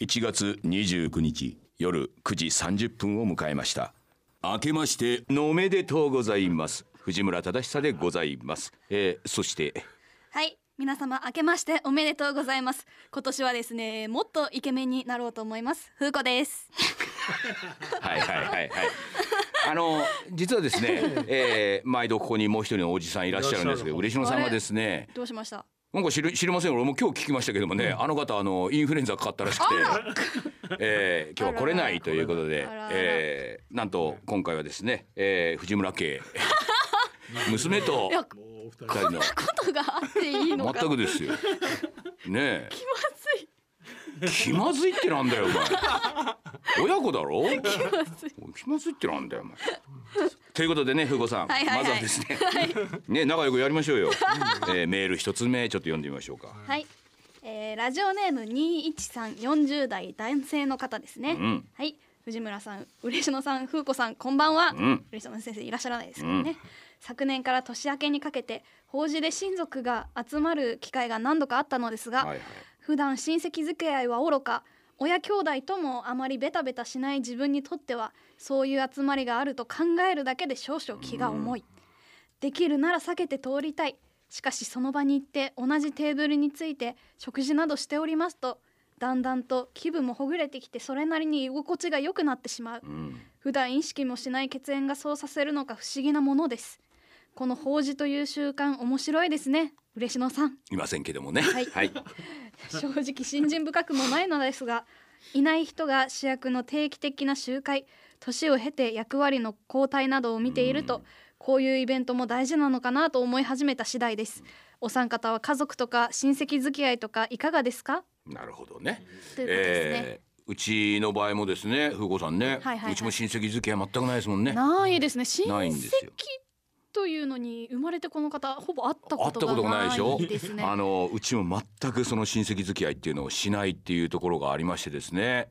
1月29日夜9時30分を迎えました。明けましておめでとうございます。藤村忠久でございます、えー、そして。はい皆様明けましておめでとうございます。今年はですねもっとイケメンになろうと思います。風子です。はいはいはいはい。あの実はですね、えー、毎度ここにもう一人のおじさんいらっしゃるんですけど嬉野さんがですねどうしました？なんか知り知りません俺も今日聞きましたけどもね、あの方あのインフルエンザかかったらしくて、えー、今日は来れないということでえー、なんと今回はですね、えー、藤村家 娘と二人の。ことがあっていいのか。全くですよ。ね気まずい。え気まずいってなんだよお前。親子だろ？気まずい気まずいってなんだよお前。ということでねふうこさん、はいはいはい。まずはですね、ね仲良くやりましょうよ。えー、メール一つ目ちょっと読んでみましょうか。はい、えー、ラジオネーム213 40代男性の方ですね、うん。はい。藤村さん嬉野さん風子さんこんばんは、うん。嬉野先生いらっしゃらないですけどね、昨年から年明けにかけて法事で親族が集まる機会が何度かあったのですが、はいはい。普段親戚付き合いはおろか親兄弟ともあまりベタベタしない自分にとってはそういう集まりがあると考えるだけで少々気が重い、できるなら避けて通りたい。しかしその場に行って同じテーブルについて食事などしておりますとだんだんと気分もほぐれてきてそれなりに居心地が良くなってしまう。うん。普段意識もしない血縁がそうさせるのか不思議なものです。この法事という習慣面白いですね嬉野さん。いませんけどもね。はい。はい。正直信心深くもないのですがいない人が主役の定期的な集会年を経て役割の交代などを見ているとこういうイベントも大事なのかなと思い始めた次第です。お三方は家族とか親戚付き合いとかいかがですか？なるほどね。ということですね、えーうちの場合もですね、ふうこさんね、はいはいはい。うちも親戚付き合い全くないですもんね。ないですね。親ないん戚ですよというのに生まれてこの方ほぼ会ったことががないでしょ？ないですね。あのうちも全くその親戚付き合いっていうのをしないっていうところがありましてですね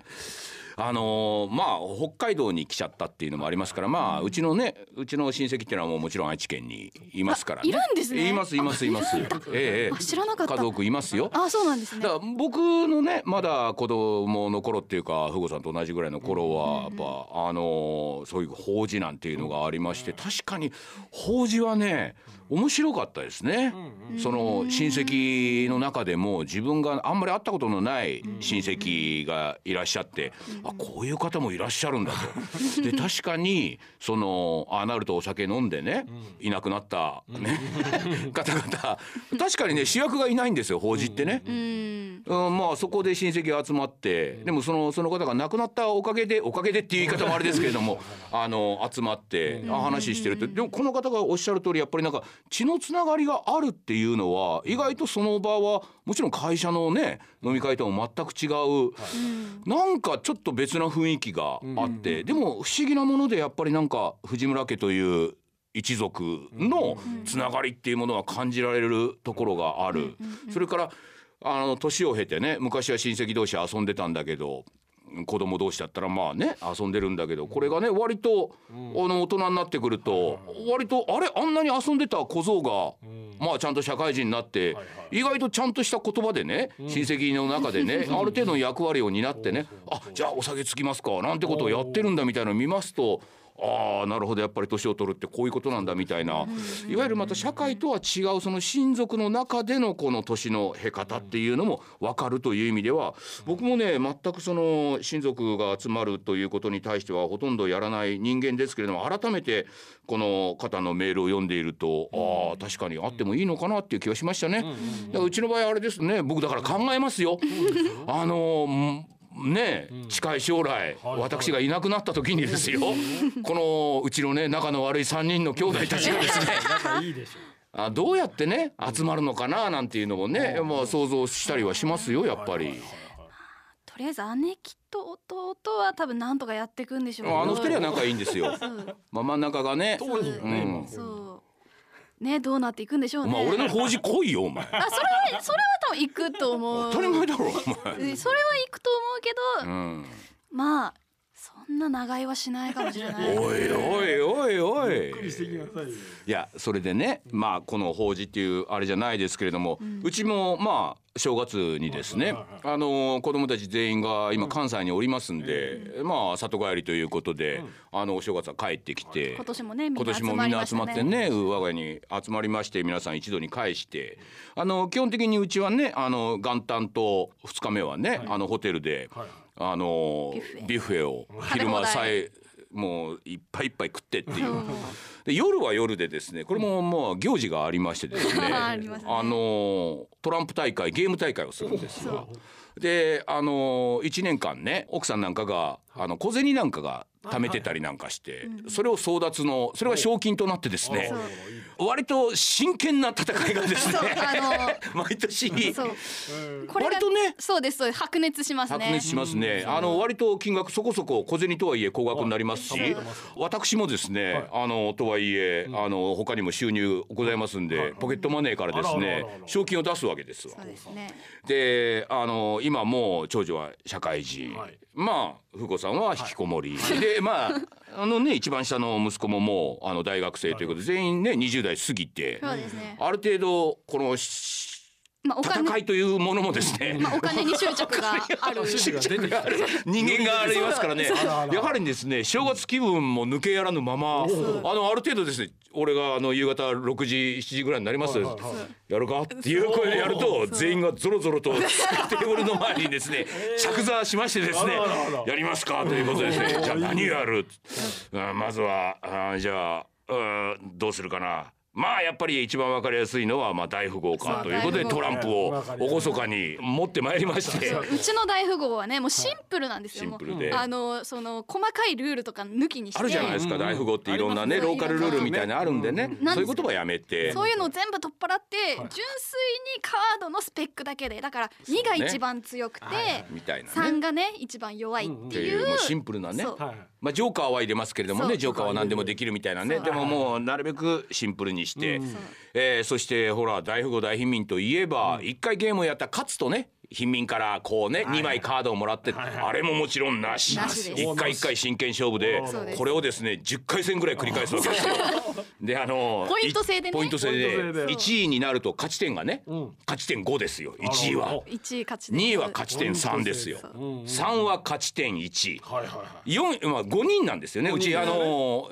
あのまあ北海道に来ちゃったっていうのもありますからまあうちのねうちの親戚っていうのはもうもちろん愛知県にいますからね。あいるんですね。いますいますいます。えええあ知らなかった。家族いますよ。あそうなんですね。だ僕のねまだ子供の頃っていうかふごさんと同じぐらいの頃はやっぱあのそういう法事なんていうのがありまして確かに法事はね面白かったですね。その親戚の中でも自分があんまり会ったことのない親戚がいらっしゃってあこういう方もいらっしゃるんだと。で確かにそのああなるとお酒飲んでねいなくなったね。方々。確かにね主役がいないんですよ法事ってね。うん。うん、まあそこで親戚が集まってでもそのその方が亡くなったおかげでおかげでっていう言い方もあれですけれどもあの集まってあ話してるって。でもこの方がおっしゃる通りやっぱりなんか血のつながりがあるっていうのは意外とその場はもちろん会社のね飲み会とも全く違うなんかちょっと別な雰囲気があってでも不思議なものでやっぱりなんか藤村家という一族のつながりっていうものは感じられるところがある。それからあの年を経てね昔は親戚同士遊んでたんだけど子供同士だったらまあね遊んでるんだけどこれがね割と、あの大人になってくると割とあれあんなに遊んでた小僧が、まあちゃんと社会人になって、意外とちゃんとした言葉でね、親戚の中でね ある程度の役割を担ってねあじゃあお酒つきますかなんてことをやってるんだみたいなのを見ますと。ああなるほど。やっぱり年を取るってこういうことなんだみたいな。いわゆるまた社会とは違うその親族の中でのこの年の経方っていうのも分かるという意味では僕もね全くその親族が集まるということに対してはほとんどやらない人間ですけれども改めてこの方のメールを読んでいるとああ確かにあってもいいのかなっていう気がしましたね。だからうちの場合あれですね僕だから考えますよ。あのーねえ近い将来私がいなくなった時にですよ このうちのね仲の悪い3人の兄弟たちがですね 仲いいでしょあどうやってね集まるのかななんていうのもねまあ想像したりはしますよやっぱり。とりあえず姉貴と弟は多分なんとかやっていくんでしょうあの二人は仲いいんですよ。まあ真ん中がね。そうですよね。うん。今そうねどうなっていくんでしょうねお前俺の法事来いよお前。あそれはそれは多分行くと思う当たり前だろお前。えそれは行くと思うけど、うん。まあそんなんな長居はしないかもしれない。おいおいおいおい。いやそれでねまあこの法事っていうあれじゃないですけれども、うちもまあ正月にですね、はいはいあの子供たち全員が今関西におりますんで、まあ里帰りということで、あのお正月は帰ってきて、今年もねみんな今年もみんな集まってね我が家に集まりまして皆さん一度に返してあの基本的にうちはねあの元旦と2日目はね、あのホテルで、はいあのビュッフェ。を昼間さえもういっぱいいっぱい食ってっていう。うん。で夜は夜でですねこれもまあ行事がありましてですね。あね。あのトランプ大会ゲーム大会をするんですよ。であの1年間ね奥さんなんかがあの小銭なんかが貯めてたりなんかしてそれを争奪のそれが賞金となってですね割と真剣な戦いがですね。そうあ 毎年。のそう。これが割とね。そうですそうです。白熱しますね。白熱しますね。あの割と金額そこそこ小銭とはいえ高額になりますしはい、私もですね、あのとはいえ、あの他にも収入ございますんで、ポケットマネーからですね賞金を出すわけですわ。そう。ですね。で、あの今もう長女は社会人、はい。まあ風子さんは引きこもり、でまああのね一番下の息子ももうあの大学生ということで全員ね20代過ぎて、そうですね。ある程度このしまあお金戦いというものもですね、まあお金に執着が ある。が出てきた。人間がありますからね。あらあらやはりですね正月気分も抜けやらぬままあのある程度ですね俺があの夕方6時7時ぐらいになります。はいはいはい。やるか？っていう声でやると全員がゾロゾロと テーブルの前にですね着座しましてですねやりますか？ということでですね。じゃあ何やる？うんまずはあじゃあうんどうするかな？まあやっぱり一番わかりやすいのはまあ大富豪かということでトランプを厳かに持ってまいりまして。そううちの大富豪はねもうシンプルなんですよ、シンプルで。もうあのその細かいルールとか抜きにして。あるじゃないですか、大富豪っていろんなねローカルルールみたいなのあるんでね、うん。そういう言葉やめて。そういうのを全部取っ払って、純粋にカードのスペックだけでだから2が一番強くて、みたいなね。3がね一番弱いっっててい、いううもうシンプルなねまあジョーカーは入れますけれどもねジョーカーは何でもできるみたいなね。でももうなるべくシンプルにして、うえーそしてほら大富豪大貧民といえば一、回ゲームをやったら勝つとね貧民からこうね、2枚カードをもらって、あれももちろんなし。一回一回真剣勝負でこれをですね10回戦ぐらい繰り返すわけですよ。であのポイント制でね。ポイント制でポイント制で。1位になると勝ち点がね、うん。勝ち点5ですよ1位は。あら。ら。1位勝ちで2位は勝ち点3ですよ。そううんうん。3は勝ち点1はいはいはい4まあ5人なんですよね。うちあの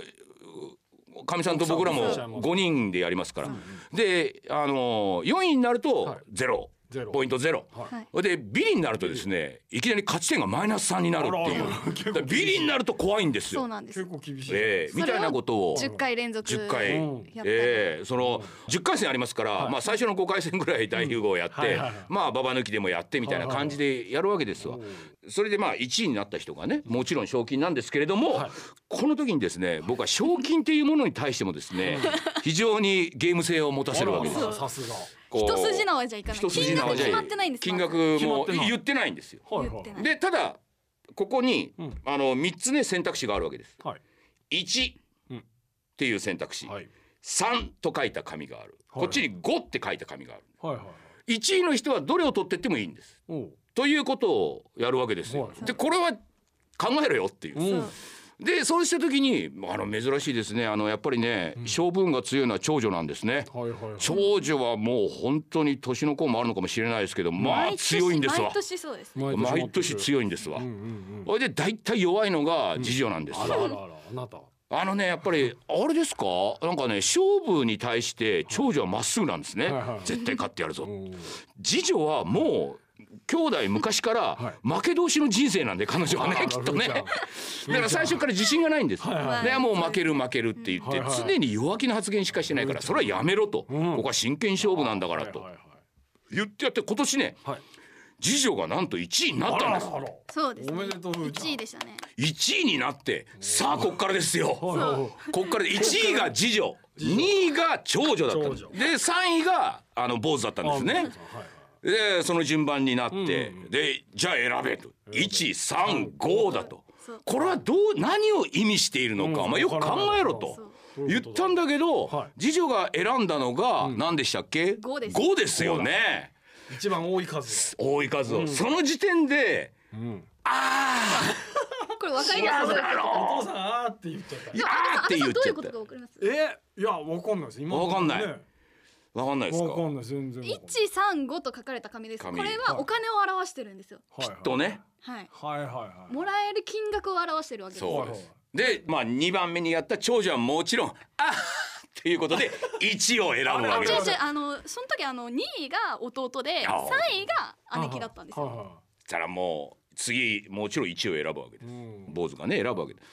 かみさんと僕らも奥さんも5人でやりますから。であの4位になるとゼロポイントゼロ。はい。でビリになるとですねいきなり勝ち点がマイナス3になるっていう。ビリになると怖いんですよ。そうなんです。結構厳しい。ええみたいなことを。10回連続10回、ええその10回戦ありますから、まあ最初の5回戦ぐらい大富豪をやって、はいはいはい。まあババ抜きでもやってみたいな感じでやるわけですわ。それでまあ1位になった人がねもちろん賞金なんですけれども、はい。この時にですね僕は賞金っていうものに対してもですね非常にゲーム性を持たせるわけです。さすがこう。一筋縄じゃいかない。金額決まってないんです金額も決まってない。言ってないんですよ。はいは言ってない。でただここに、うん。あの3つね選択肢があるわけです。いはい。1うん。っていう選択肢、はい。3と書いた紙がある、はい。こっちに5って書いた紙がある。はいはい1位の人はどれを取ってってもいいんです。ということをやるわけですよ、はい。でこれは考えろよっていう、うんでそうした時にあの珍しいですね。あのやっぱりね、勝負運が強いのは長女なんですね。はいはいはい。長女はもう本当に年の子もあるのかもしれないですけどまあ強いんですわ。毎年そうですね。毎年い強いんですわ、うんうんうん。それで大体弱いのが次女なんですわ、あらあらあらあなた。あのねやっぱり あれですか？なんかね勝負に対して長女はまっすぐなんですね、はいはい。絶対勝ってやるぞ、うん。次女はもう兄弟昔からは負け同士の人生なんで彼女はねきっとね。だから最初から自信がないんです、はもう負ける負けるって言って常に弱気な発言しかしてないからそれはやめろと、うん。ここは真剣勝負なんだからと。言ってやって今年ねはい。次女がなんと1位になあったんです。そうですね。おめでとうふーちゃん。1位でしたね。1位になってさあこっからですよ。こっから1位が次女。2位が長女だったんです。長女。で3位があの坊主だったんですねでその順番になって、でじゃあ選べと。135だと。これはどう何を意味しているのか、うん。まあ、よく考えろと。言ったんだけど、はい。次女が選んだのが何でしたっけ、五です。五ですよね。一番多い数多い数を、その時点でうん。あ これわかります？お父さんあーって言っちゃった。いやーって言っどういうことちゃったかわかります？えいやわかんないです。今わかんない。ねわかんないですか？わかんない全然一三五と書かれた紙です。こ紙れはお金を表してるんですよ。はいはいとね。はい。はいはいはい。もらえる金額を表してるわけです。そうはいはいでまあ2番目にやった長女はもちろん「あーっていうことで 1を選ぶわけです。違う違う。あのその時あの2位が弟であ3位が姉貴だったんですよ。はいはそしたらもう次もちろん1を選ぶわけです。坊主がね選ぶわけです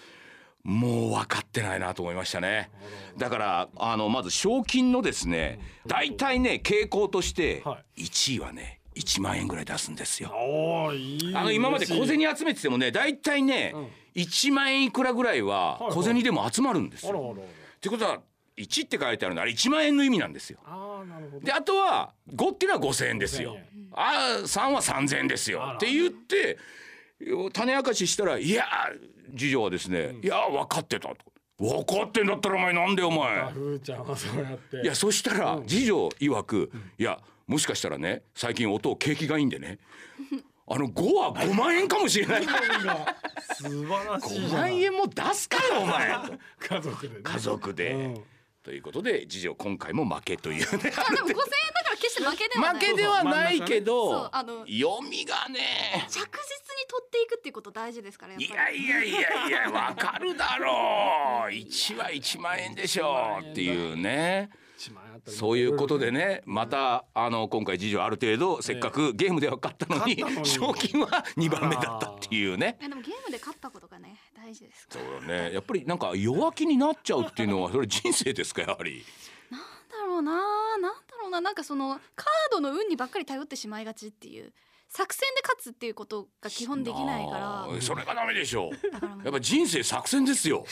もう分かってないなと思いましたね。だからあのまず賞金のですね大体ね傾向としては1位はね1万円ぐらい出すんですよ。あの今まで小銭集めててもね大体ねうん。1万円いくらぐらいは小銭でも集まるんですよ。ってことは1って書いてあるのはあれ1万円の意味なんですよ。あであとは5っていうのは5,000円ですよ。5000円。あー3は3,000円ですよ。って言って種明かししたら「いや次女はですね、いや分かってた」と「分かってんだったらお前なんでおあ前」ふーちゃんはそうやって。いやそしたら次女曰く「いやもしかしたらね最近音景気がいいんでねあの5は5万円かもしれない」素晴らしい5じゃない。万円も出すかよお前。家族でね。家族で、うん。ということで次女今回も負けというね。あでも5000円決して負けではない。負けではないけそうどあの読みがね着実に取っていくっていうこと大事ですからいやいやいやいや わかるだろう。1は1万円でしょうっていうね。そういうことでねまたあの今回次女ある程度せっかくゲームでは勝ったのに賞金は2番目だったっていうね。いやでもゲームで勝ったことがね大事ですかそうだね。やっぱりなんか弱気になっちゃうっていうのはそれ人生ですかやはり。らなんだろうななんだろうな。なんかそのカードの運にばっかり頼ってしまいがちっていう。作戦で勝つっていうことが基本できないから。それがダメでしょ。う だからもうやっぱ人生作戦ですよ。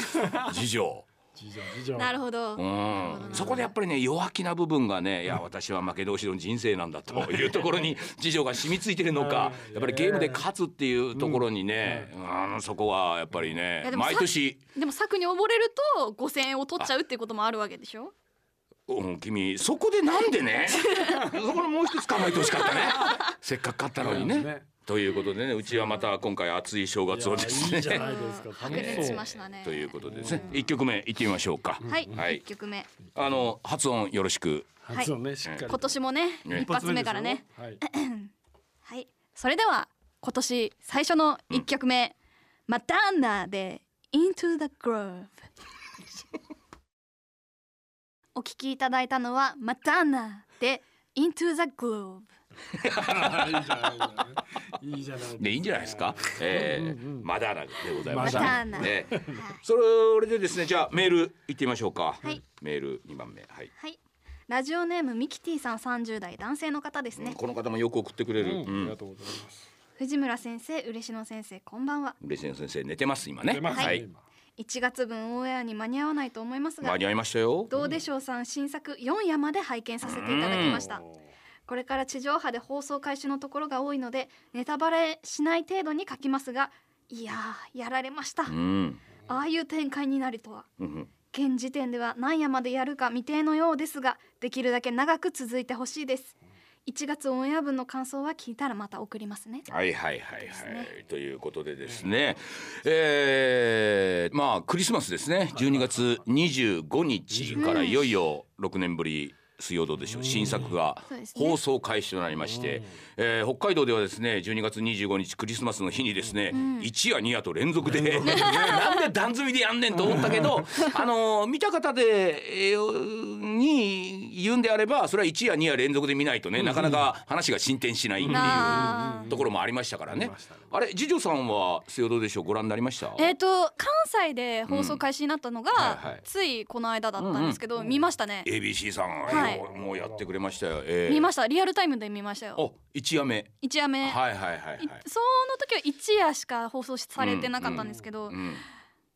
次女次女次女なるほど、うん。そこでやっぱりね弱気な部分がねいや私は負け同士の人生なんだというところに 次女が染みついてるのかうんやっぱりゲームで勝つっていうところにね、うん。そこはやっぱりいね毎年、でも策に溺れると5000円を取っちゃうっていうこともあるわけでしょ？うん、君そこでなんでね そこのもう一つ考えてほしかったね。せっかく勝ったのにね。ね。ということでねうちはまた今回熱い正月をですね。いやいいじゃないですか白熱楽しそうしましたね。ということでですね。一曲目いってみましょうか。はい、はい。一曲目。あの発音よろしく。発音ねしっかり。今年もねね。一発目からね。はい。はい。それでは今年最初の一曲目、マターナで Into the Groove お聞きいただいたのはマターナで Into the Groove いいじゃないでいいんじゃないですか？えーうんうんマダーナでございます。マターナ、ね、はい。それでですねじゃあメール行ってみましょうか。はい。メール二番目。はい。はい。ラジオネームミキティさん30代男性の方ですね、この方もよく送ってくれる。うん。うん。ありがとうございます。藤村先生嬉野先生こんばんは。嬉野先生寝てます今ね。出ます。ねはい。今1月分オンエアに間に合わないと思いますが間に合いましたよ。どうでしょう？さん新作4夜まで拝見させていただきました。これから地上波で放送開始のところが多いのでネタバレしない程度に書きますがいやーやられました。うん。ああいう展開になるとは。うん。現時点では何夜までやるか未定のようですができるだけ長く続いてほしいです1月オンエア分の感想は聞いたらまた送りますね。はいはいはいはい、ね。ということでですね、えー、まあクリスマスですね。12月25日からいよいよ6年ぶり水曜どうでしょう。新作が放送開始となりまして、えー北海道ではですね12月25日クリスマスの日にですね、1夜2夜と連続で なんで段積みでやんねんと思ったけど あのー見た方で、えーに言うんであればそれは1夜2夜連続で見ないとねなかなか話が進展しないっていう。ところもありましたからね。あれ、次女さんは水曜どうでしょうご覧になりました？えっ、と関西で放送開始になったのが、うん。はいはい。ついこの間だったんですけど、見ましたね。ABC さん、はいえーもうやってくれましたよ。えー見ましたリアルタイムで見ましたよお、一夜目。一夜目、はいはいはいはいい。その時は一夜しか放送されてなかったんですけど、うん、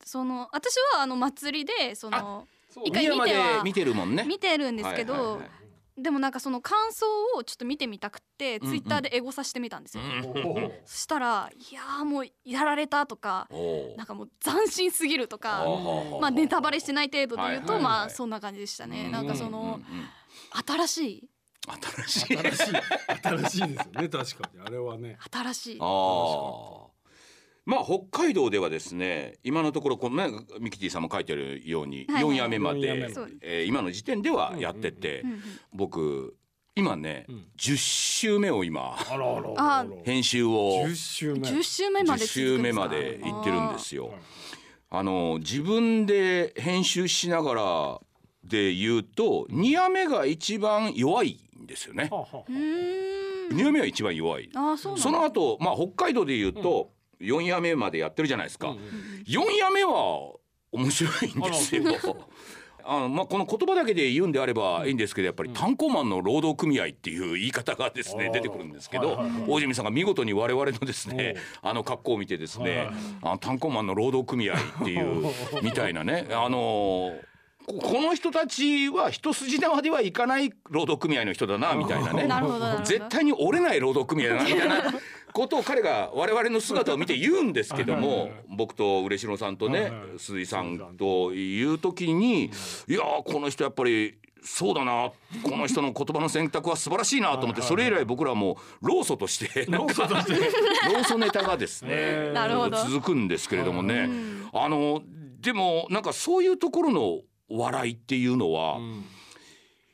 その私はあの祭りでその一回見ては見てるもんね。見てるんですけど、はいはいはいでもなんかその感想をちょっと見てみたくって、うんツイッターでエゴさしてみたんですよ、うん。そしたらいやーもうやられたとかなんかもう斬新すぎるとかまあネタバレしてない程度で言うと、まあそんな感じでしたね、なんかその、新しい新しい。新しい。新しいですよね確かに。あれはね。新しい。ああ。まあ北海道ではですね今のところこのねミキティさんも書いてあるようにはいはい。4夜目までえー今の時点ではやっててうんうん僕今ねうん。10週目を今あらあらああら。編集を十週目。10週目ま10で週目まで行ってるんですよ。はい。あの自分で編集しながらで言うと2夜目が一番弱いんですよね。はあはあうーん。2夜目は一番弱い。あその後まあ北海道で言うと4夜目までやってるじゃないですか。4夜目は面白いんですよ。あ のまあ、この言葉だけで言うんであればいいんですけどやっぱり炭鉱マンの労働組合っていう言い方がですね出てくるんですけど大泉さんが見事に我々のですねあの格好を見てですねあの炭鉱マンの労働組合っていう。みたいなねあのここの人たちは一筋縄ではいかない労働組合の人だなみたいなね。なるほどなるほど。絶対に折れない労働組合だなみたいなことを彼が我々の姿を見て言うんですけども僕と嬉野さんとね鈴井さんという時にいやーこの人やっぱりそうだなこの人の言葉の選択は素晴らしいなと思ってそれ以来僕らはもう労組としてなんか労組ネタがですね続くんですけれどもね。あのでもなんかそういうところの笑いっていうのは、うん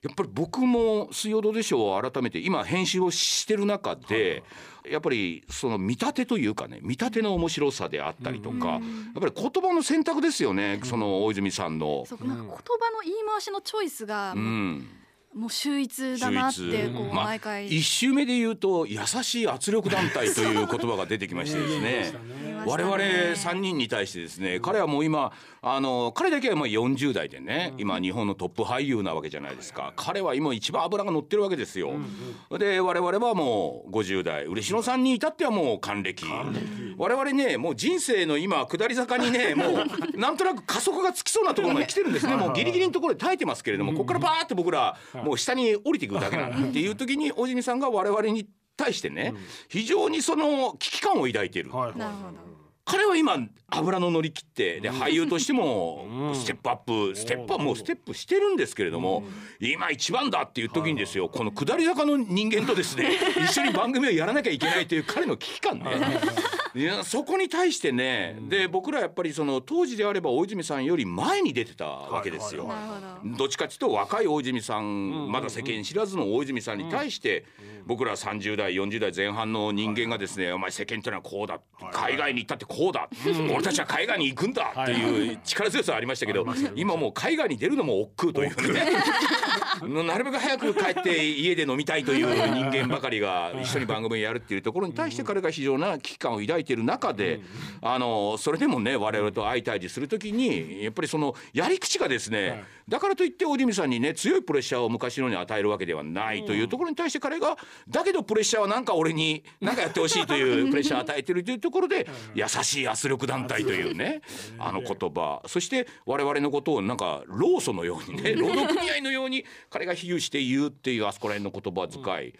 やっぱり僕も「水曜どうでしょう」を改めて今編集をしてる中でやっぱりその見立てというかね見立ての面白さであったりとかやっぱり言葉の選択ですよねその大泉さんの。そうなんか言葉の言い回しのチョイスがうん。もう秀逸だなってこうまあ毎回。一周目で言うと優しい圧力団体という言葉が出てきましてですね。我々3人に対してですね彼はもう今あの彼だけはもう40代でね今日本のトップ俳優なわけじゃないですか。彼は今一番脂が乗ってるわけですよ。で我々はもう50代。嬉野さんに至ってはもう還暦。我々ねもう人生の今下り坂にね もうなんとなく加速がつきそうなところまで来てるんですね。もうギリギリのところで耐えてますけれどもここからバーって僕らもう下に降りていくだけなんていう時に大泉さんが我々に対してね非常にその危機感を抱いている。はいはい。なるほど彼は今油の乗り切ってで俳優としてもうん。ステップアップステップはもうステップしてるんですけれども今一番だっていう時にですよこの下り坂の人間とですね 一緒に番組をやらなきゃいけないという彼の危機感ねいやそこに対してねで僕らやっぱりその当時であれば大泉さんより前に出てたわけですよ。なるほど。どっちかっていうと若い大泉さんまだ世間知らずの大泉さんに対して僕ら30代40代前半の人間がですね「お前世間ってのはこうだ海外に行ったってこうだ俺たちは海外に行くんだ」っていう力強さはありましたけど今もう海外に出るのも億劫というね なるべく早く帰って家で飲みたいという人間ばかりが一緒に番組をやるっていうところに対して彼が非常な危機感を抱いている中であのそれでもね我々と相対峙する時にやっぱりそのやり口がですねだからといって大泉さんにね強いプレッシャーを昔のように与えるわけではないというところに対して彼がだけどプレッシャーはなんか俺に何かやってほしいという プレッシャーを与えてるというところで優しい圧力団体というねあの言葉。そして我々のことをなんか労組のようにね労働組合のように彼が比喩して言うっていうあそこら辺の言葉遣い。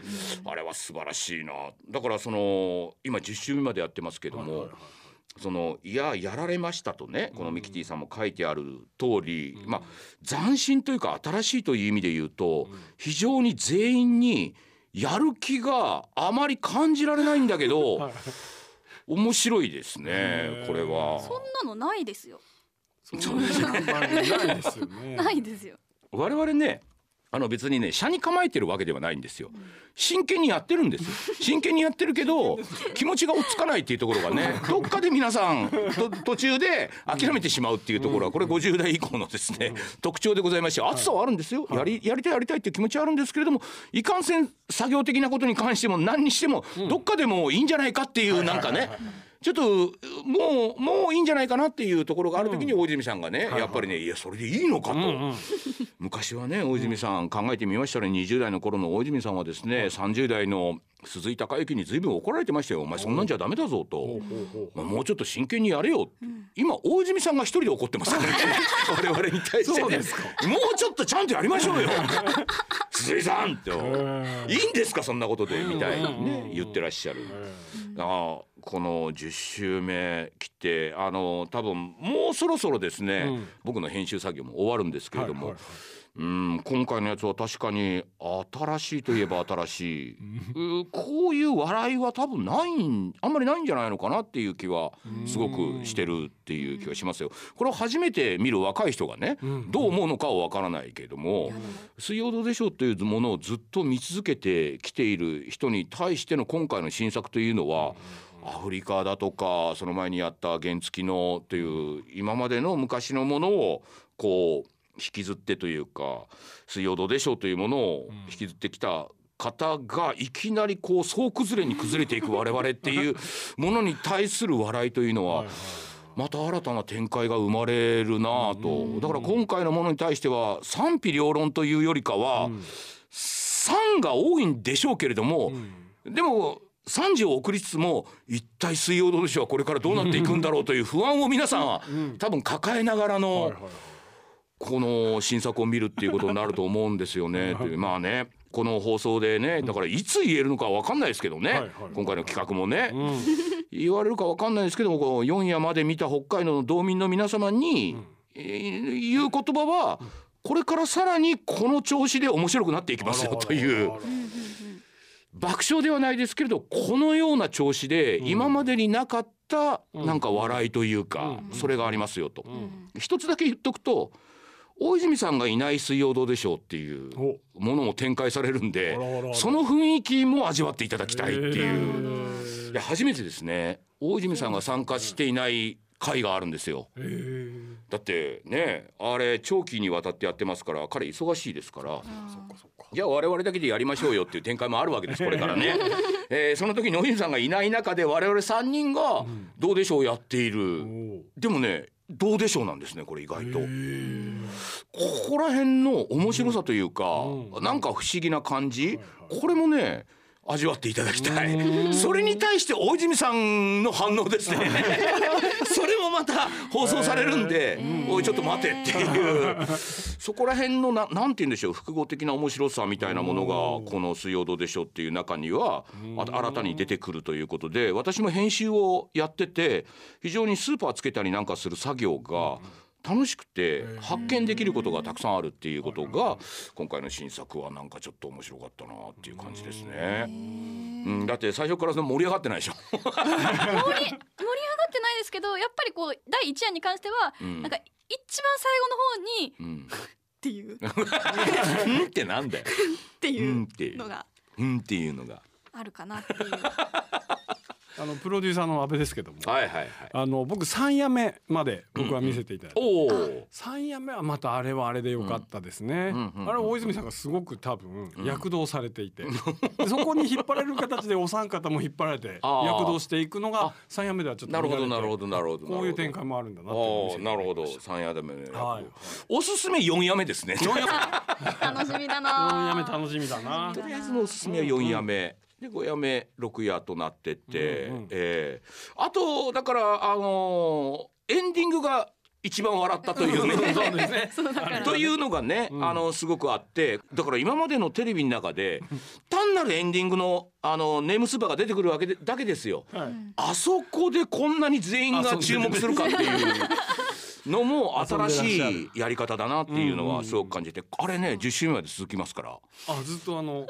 あれは素晴らしいな。だからその今10週目までやってますけども。そのいややられましたとねこのミキティさんも書いてある通り、まあ斬新というか新しいという意味で言うと、非常に全員にやる気があまり感じられないんだけど、面白いですねこれは。そんなのないですよ。そうですねないですよね。ないですよ。我々ねあの別にね車に構えてるわけではないんですよ。真剣にやってるんですよ。真剣にやってるけど気持ちが落ち着かないっていうところがね どっかで皆さんと途中で諦めてしまうっていうところはこれ50代以降のですね特徴でございまして熱さはあるんですよ。やりやりたいやりたいっていう気持ちはあるんですけれどもいかんせん作業的なことに関しても何にしてもどっかでもいいんじゃないかっていうなんかねちょっともうもういいんじゃないかなっていうところがある時に大泉さんがねやっぱりねいやそれでいいのかと。昔はね大泉さん考えてみましたら20代の頃の大泉さんはですね30代の鈴井孝之に随分怒られてましたよ「お前そんなんじゃダメだぞ」と「もうちょっと真剣にやれよ」今大泉さんが一人で怒ってますからね。我々に対してね。そうですか。もうちょっとちゃんとやりましょうよ。鈴井さん」と。うん「いいんですかそんなことで」みたいにね言ってらっしゃる。ああこの10週目来てあの多分もうそろそろですね、うん。僕の編集作業も終わるんですけれども、はいはいうん今回のやつは確かに新しいといえば新しい、うこういう笑いは多分ないんあんまりないんじゃないのかなっていう気はすごくしてるっていう気がしますよ。これを初めて見る若い人がね、どう思うのかはわからないけれども「水曜どうでしょう」というものをずっと見続けてきている人に対しての今回の新作というのは、アフリカだとかその前にやった原付のという今までの昔のものをこう引きずってというか「水曜どうでしょう」というものを引きずってきた方がいきなりこう総崩れに崩れていく 我々っていうものに対する笑いというのは。また新たな展開が生まれるなぁと。だから今回のものに対しては賛否両論というよりかは賛が多いんでしょうけれどもでも賛辞を送りつつも一体水曜どうでしょうはこれからどうなっていくんだろうという不安を皆さんは多分抱えながらのこの新作を見るっていうことになると思うんですよね。という まあねこの放送でねだからいつ言えるのかわかんないですけどね、今回の企画もね、言われるかわかんないですけどこう4夜まで見た北海道の道民の皆様に、えー言う言葉はこれからさらにこの調子で面白くなっていきますよという。爆笑ではないですけれどこのような調子で今までになかったなんか笑いというかそれがありますよと。一つだけ言っとくと大泉さんがいない水曜どうでしょうっていうものも展開されるんでその雰囲気も味わっていただきたいっていう。いや初めてですね。大泉さんが参加していない回があるんですよ。だってねあれ長期にわたってやってますから彼忙しいですから。じゃあ我々だけでやりましょうよっていう展開もあるわけです これからね、えーその時に大泉さんがいない中で我々3人が「どうでしょう」やっている、おー。でもね「どうでしょう」なんですねこれ意外と。ここら辺の面白さというか、うん。なんか不思議な感じ、はい。これもね味わっていただきたい。それに対して大泉さんの反応ですね。それもまた放送されるんで「おいちょっと待て」っていう。そこら辺のななんて言うんでしょう複合的な面白さみたいなものがこの「水曜どうでしょう」っていう中にはあ新たに出てくるということで私も編集をやってて非常にスーパーつけたりなんかする作業が楽しくて発見できることがたくさんあるっていうことが今回の新作はなんかちょっと面白かったなっていう感じですね。うん、だって最初からその盛り上がってないでしょ。盛り盛り上がってないですけどやっぱりこう第一夜に関しては、んなんか一番最後の方にうん、っていうっうんってなんだよ。っていうのがうんっていうのが。あるかなっていう。あのプロデューサーの阿部ですけどもはいはいはい。あの僕三夜目まで僕は見せていただいておお。三夜目はまたあれはあれで良かったですね、うんうんうんあれは大泉さんがすごく多分躍動されていて、でそこに引っ張られる形でお三方も引っ張られて 躍動していくのが三夜目ではちょっとなるほどなるほどなるほど。こういう展開もあるんだなってなるほど三夜でもね。はいおすすめ四夜目ですね。楽しみだ四な。夜目楽しみだなとりあえずのおすすめは4夜目。で5夜目6夜となってって、うんうんえーあとだからあのーエンディングが一番笑ったというね。そうですね。というのがね、あのすごくあってだから今までのテレビの中で単なるエンディングのあのネームスーパーが出てくるわけでだけですよ。はい。あそこでこんなに全員が注目するかっていうのも新しい やり方だなっていうのはすごく感じてあれね10週目まで続きますから。あずっとあの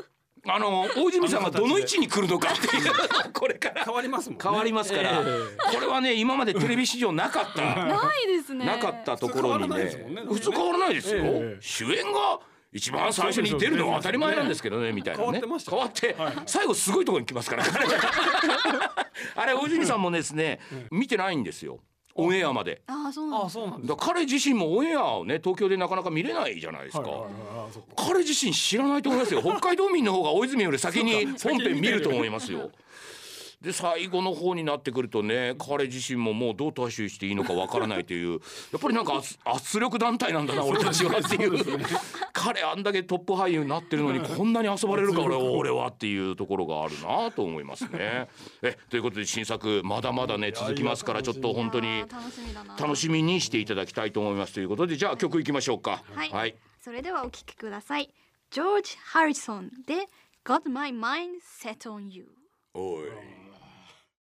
あの大泉さんがどの位置に来るのかっていう。これから。変わりますもんね。変わりますから、ええ。これはね今までテレビ史上なかった。ないですね。なかったところにね。普通変わらないですもんね。普通変わらないですよ、ええ。主演が一番最初に出るのは当たり前なんですけどね。みたいなね。変わってました。変わって最後すごいところに来ますから。あれ大泉さんもですね見てないんですよオンエアまで。ああそうなんだ。あそうなんですだから彼自身もオンエアをね東京でなかなか見れないじゃないですか。はいはいはいあそっか彼自身知らないと思いますよ北海道民の方が大泉より先に本編見ると思いますよ。で最後の方になってくるとね彼自身ももうどう対処していいのかわからないという やっぱりなんか圧圧力団体なんだな俺たちはっていう彼あんだけトップ俳優になってるのにこんなに遊ばれるか俺俺はっていうところがあるなと思いますね。えということで新作まだまだね続きますからちょっと本当に楽しみだな。楽しみにしていただきたいと思いますということでじゃあ曲いきましょうか。はいはいそれではお聞きください。ジョージ・ハリソンで Got My Mind Set on You。おい